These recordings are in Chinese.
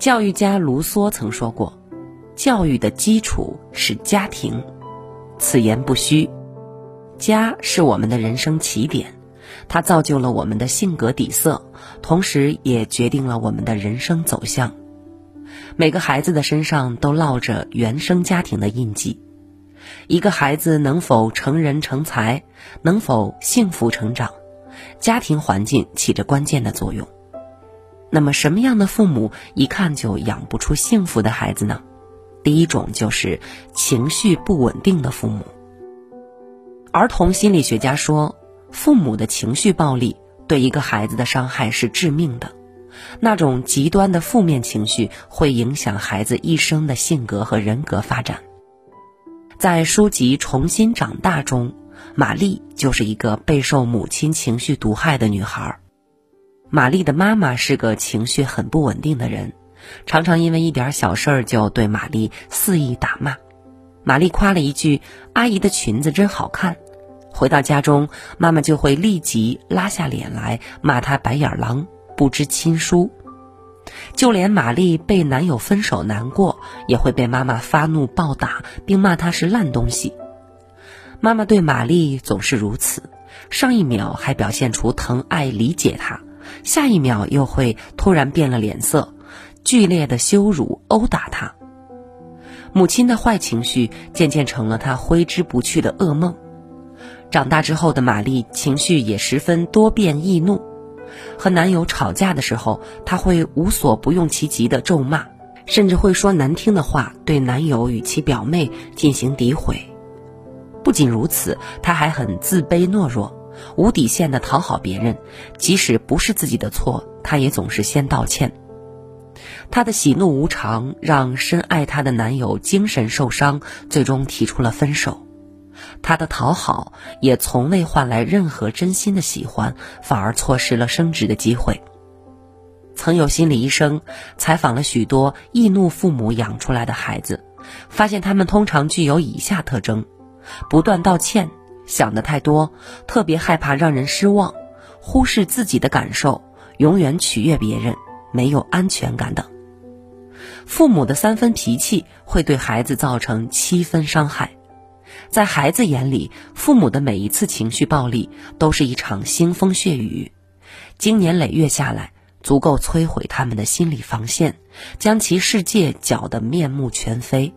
教育家卢梭曾说过：“教育的基础是家庭。”此言不虚。家是我们的人生起点，它造就了我们的性格底色，同时也决定了我们的人生走向。每个孩子的身上都烙着原生家庭的印记。一个孩子能否成人成才，能否幸福成长，家庭环境起着关键的作用。那么，什么样的父母一看就养不出幸福的孩子呢？第一种就是情绪不稳定的父母。儿童心理学家说，父母的情绪暴力对一个孩子的伤害是致命的。那种极端的负面情绪会影响孩子一生的性格和人格发展。在书籍《重新长大》中，玛丽就是一个备受母亲情绪毒害的女孩。玛丽的妈妈是个情绪很不稳定的人，常常因为一点小事儿就对玛丽肆意打骂。玛丽夸了一句：“阿姨的裙子真好看。”回到家中，妈妈就会立即拉下脸来骂她白眼狼、不知亲疏。就连玛丽被男友分手难过，也会被妈妈发怒暴打，并骂她是烂东西。妈妈对玛丽总是如此，上一秒还表现出疼爱理解她。下一秒又会突然变了脸色，剧烈的羞辱、殴打他。母亲的坏情绪渐渐成了他挥之不去的噩梦。长大之后的玛丽情绪也十分多变易怒，和男友吵架的时候，她会无所不用其极的咒骂，甚至会说难听的话，对男友与其表妹进行诋毁。不仅如此，她还很自卑懦弱。无底线的讨好别人，即使不是自己的错，她也总是先道歉。她的喜怒无常让深爱她的男友精神受伤，最终提出了分手。她的讨好也从未换来任何真心的喜欢，反而错失了升职的机会。曾有心理医生采访了许多易怒父母养出来的孩子，发现他们通常具有以下特征：不断道歉。想的太多，特别害怕让人失望，忽视自己的感受，永远取悦别人，没有安全感等。父母的三分脾气会对孩子造成七分伤害，在孩子眼里，父母的每一次情绪暴力都是一场腥风血雨，经年累月下来，足够摧毁他们的心理防线，将其世界搅得面目全非。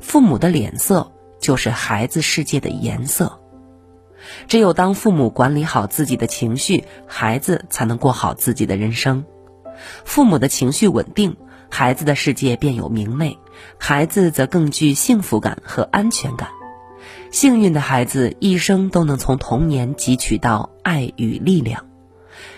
父母的脸色就是孩子世界的颜色。只有当父母管理好自己的情绪，孩子才能过好自己的人生。父母的情绪稳定，孩子的世界便有明媚，孩子则更具幸福感和安全感。幸运的孩子一生都能从童年汲取到爱与力量。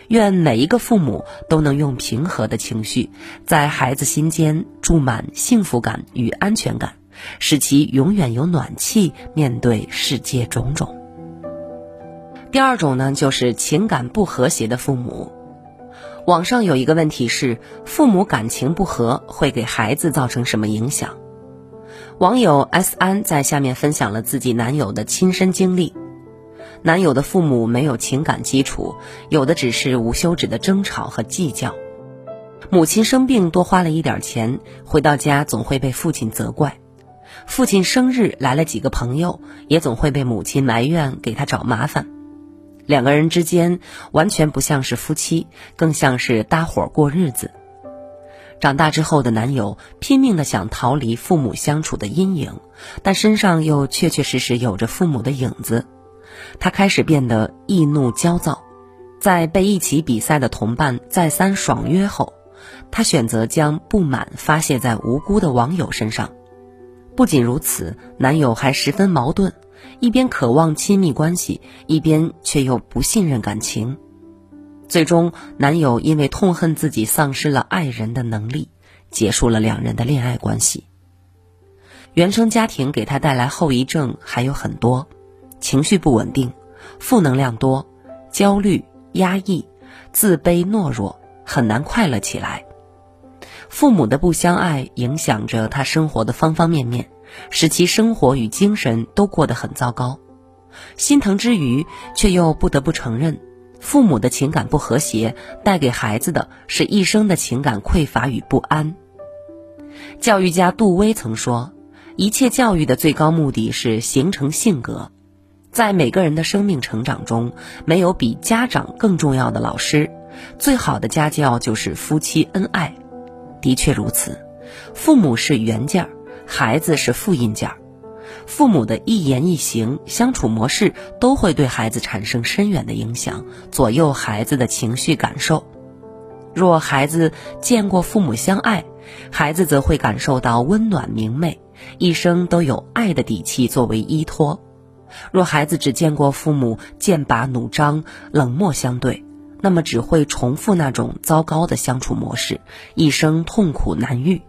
愿每一个父母都能用平和的情绪，在孩子心间注满幸福感与安全感，使其永远有暖气面对世界种种。第二种呢，就是情感不和谐的父母。网上有一个问题是：父母感情不和会给孩子造成什么影响？网友 S 安在下面分享了自己男友的亲身经历。男友的父母没有情感基础，有的只是无休止的争吵和计较。母亲生病多花了一点钱，回到家总会被父亲责怪；父亲生日来了几个朋友，也总会被母亲埋怨给他找麻烦。两个人之间完全不像是夫妻，更像是搭伙过日子。长大之后的男友拼命的想逃离父母相处的阴影，但身上又确确实实有着父母的影子。他开始变得易怒焦躁，在被一起比赛的同伴再三爽约后，他选择将不满发泄在无辜的网友身上。不仅如此，男友还十分矛盾。一边渴望亲密关系，一边却又不信任感情，最终男友因为痛恨自己丧失了爱人的能力，结束了两人的恋爱关系。原生家庭给他带来后遗症还有很多，情绪不稳定，负能量多，焦虑、压抑、自卑、懦弱，很难快乐起来。父母的不相爱影响着他生活的方方面面。使其生活与精神都过得很糟糕，心疼之余，却又不得不承认，父母的情感不和谐带给孩子的是一生的情感匮乏与不安。教育家杜威曾说：“一切教育的最高目的是形成性格。”在每个人的生命成长中，没有比家长更重要的老师。最好的家教就是夫妻恩爱。的确如此，父母是原件儿，孩子是复印件。父母的一言一行、相处模式都会对孩子产生深远的影响，左右孩子的情绪感受。若孩子见过父母相爱，孩子则会感受到温暖明媚，一生都有爱的底气作为依托。若孩子只见过父母剑拔弩张、冷漠相对，那么只会重复那种糟糕的相处模式，一生痛苦难愈。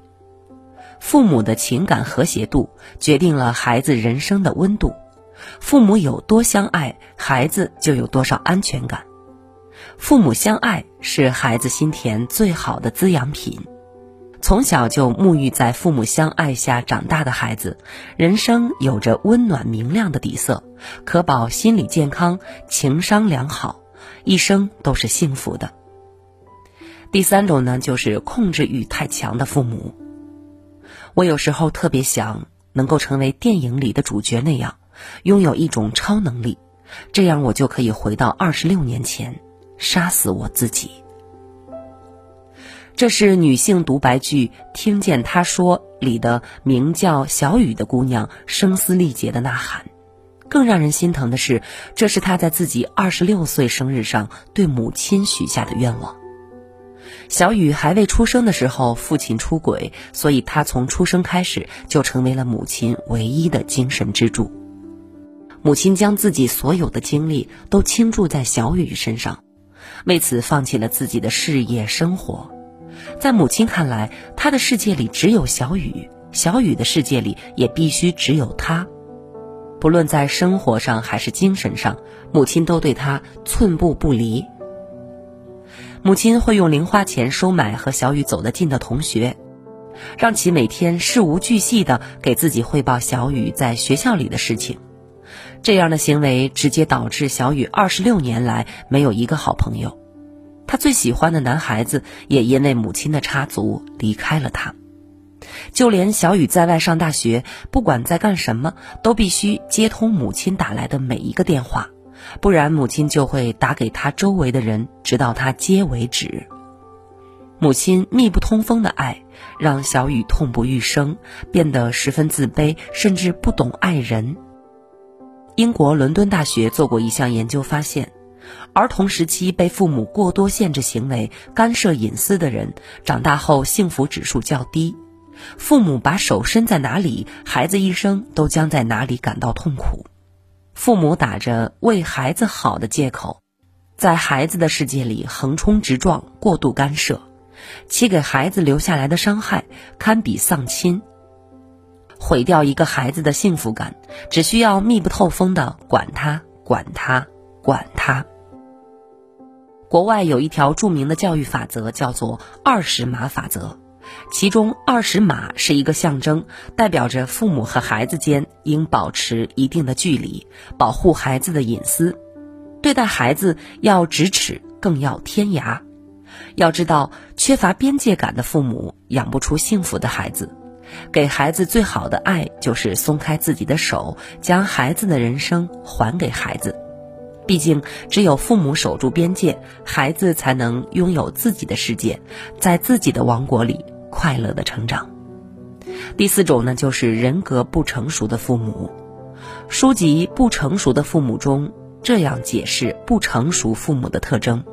父母的情感和谐度决定了孩子人生的温度，父母有多相爱，孩子就有多少安全感。父母相爱是孩子心田最好的滋养品。从小就沐浴在父母相爱下长大的孩子，人生有着温暖明亮的底色，可保心理健康、情商良好，一生都是幸福的。第三种呢，就是控制欲太强的父母。我有时候特别想能够成为电影里的主角那样，拥有一种超能力，这样我就可以回到二十六年前，杀死我自己。这是女性独白剧《听见他说》里的名叫小雨的姑娘声嘶力竭的呐喊。更让人心疼的是，这是她在自己二十六岁生日上对母亲许下的愿望。小雨还未出生的时候，父亲出轨，所以她从出生开始就成为了母亲唯一的精神支柱。母亲将自己所有的精力都倾注在小雨身上，为此放弃了自己的事业生活。在母亲看来，她的世界里只有小雨，小雨的世界里也必须只有她。不论在生活上还是精神上，母亲都对她寸步不离。母亲会用零花钱收买和小雨走得近的同学，让其每天事无巨细地给自己汇报小雨在学校里的事情。这样的行为直接导致小雨二十六年来没有一个好朋友。他最喜欢的男孩子也因为母亲的插足离开了他，就连小雨在外上大学，不管在干什么，都必须接通母亲打来的每一个电话，不然母亲就会打给他周围的人，直到他接为止。母亲密不通风的爱，让小雨痛不欲生，变得十分自卑，甚至不懂爱人。英国伦敦大学做过一项研究，发现。儿童时期被父母过多限制行为、干涉隐私的人，长大后幸福指数较低。父母把手伸在哪里，孩子一生都将在哪里感到痛苦。父母打着为孩子好的借口，在孩子的世界里横冲直撞、过度干涉，其给孩子留下来的伤害堪比丧亲。毁掉一个孩子的幸福感，只需要密不透风的管他、管他、管他。国外有一条著名的教育法则，叫做“二十码法则”，其中“二十码”是一个象征，代表着父母和孩子间应保持一定的距离，保护孩子的隐私，对待孩子要咫尺，更要天涯。要知道，缺乏边界感的父母养不出幸福的孩子。给孩子最好的爱，就是松开自己的手，将孩子的人生还给孩子。毕竟，只有父母守住边界，孩子才能拥有自己的世界，在自己的王国里快乐的成长。第四种呢，就是人格不成熟的父母。书籍《不成熟的父母》中这样解释不成熟父母的特征：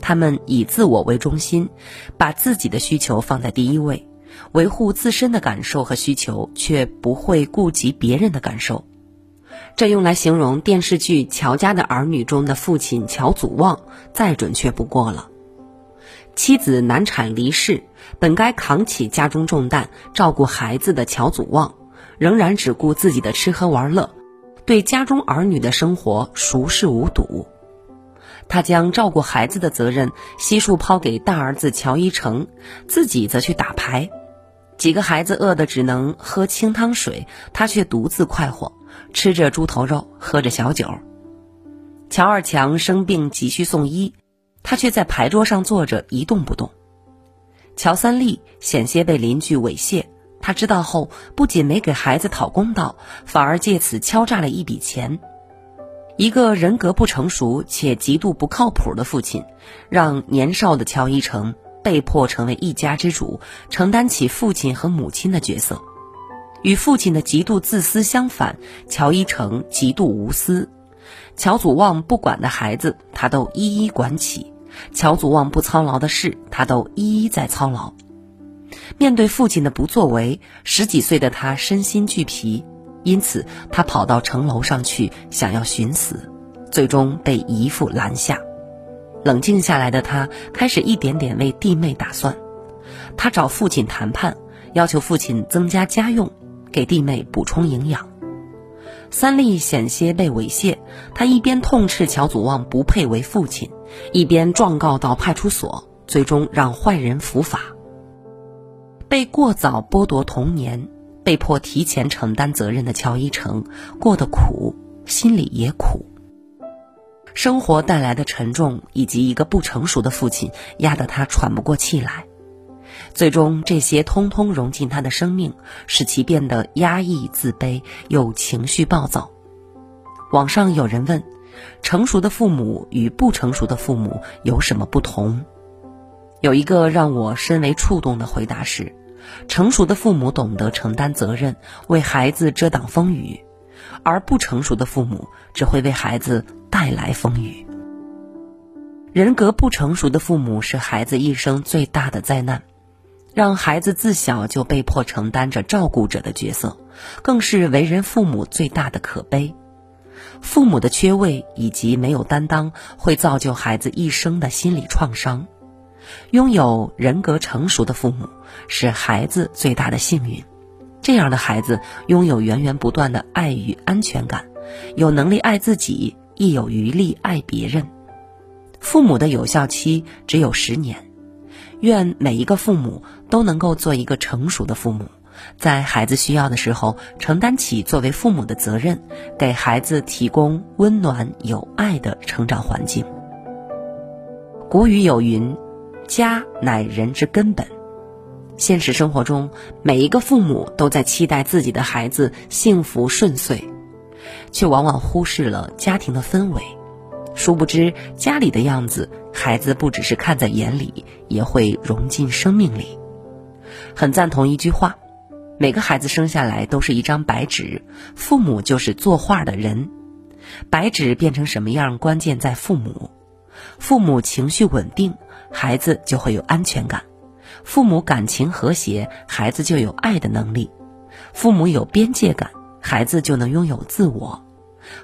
他们以自我为中心，把自己的需求放在第一位，维护自身的感受和需求，却不会顾及别人的感受。这用来形容电视剧《乔家的儿女》中的父亲乔祖望，再准确不过了。妻子难产离世，本该扛起家中重担、照顾孩子的乔祖旺，仍然只顾自己的吃喝玩乐，对家中儿女的生活熟视无睹。他将照顾孩子的责任悉数抛给大儿子乔一成，自己则去打牌。几个孩子饿得只能喝清汤水，他却独自快活。吃着猪头肉，喝着小酒。乔二强生病急需送医，他却在牌桌上坐着一动不动。乔三立险些被邻居猥亵，他知道后不仅没给孩子讨公道，反而借此敲诈了一笔钱。一个人格不成熟且极度不靠谱的父亲，让年少的乔一成被迫成为一家之主，承担起父亲和母亲的角色。与父亲的极度自私相反，乔一成极度无私。乔祖旺不管的孩子，他都一一管起；乔祖旺不操劳的事，他都一一在操劳。面对父亲的不作为，十几岁的他身心俱疲，因此他跑到城楼上去想要寻死，最终被姨父拦下。冷静下来的他开始一点点为弟妹打算，他找父亲谈判，要求父亲增加家用，给弟妹补充营养。三立险些被猥亵，他一边痛斥乔祖旺不配为父亲，一边状告到派出所，最终让坏人伏法。被过早剥夺童年，被迫提前承担责任的乔一成，过得苦，心里也苦。生活带来的沉重，以及一个不成熟的父亲，压得他喘不过气来。最终，这些通通融进他的生命，使其变得压抑、自卑又情绪暴躁。网上有人问：成熟的父母与不成熟的父母有什么不同？有一个让我深为触动的回答是：成熟的父母懂得承担责任，为孩子遮挡风雨；而不成熟的父母只会为孩子带来风雨。人格不成熟的父母是孩子一生最大的灾难。让孩子自小就被迫承担着照顾者的角色，更是为人父母最大的可悲。父母的缺位以及没有担当，会造就孩子一生的心理创伤。拥有人格成熟的父母，是孩子最大的幸运。这样的孩子拥有源源不断的爱与安全感，有能力爱自己，亦有余力爱别人。父母的有效期只有十年。愿每一个父母都能够做一个成熟的父母，在孩子需要的时候承担起作为父母的责任，给孩子提供温暖有爱的成长环境。古语有云：“家乃人之根本。”现实生活中，每一个父母都在期待自己的孩子幸福顺遂，却往往忽视了家庭的氛围。殊不知，家里的样子。孩子不只是看在眼里，也会融进生命里。很赞同一句话：每个孩子生下来都是一张白纸，父母就是作画的人。白纸变成什么样，关键在父母。父母情绪稳定，孩子就会有安全感；父母感情和谐，孩子就有爱的能力；父母有边界感，孩子就能拥有自我；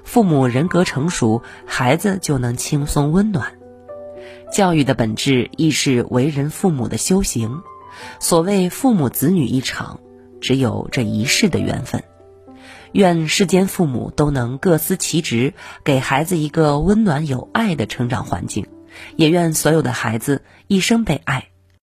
父母人格成熟，孩子就能轻松温暖。教育的本质亦是为人父母的修行。所谓父母子女一场，只有这一世的缘分。愿世间父母都能各司其职，给孩子一个温暖有爱的成长环境。也愿所有的孩子一生被爱，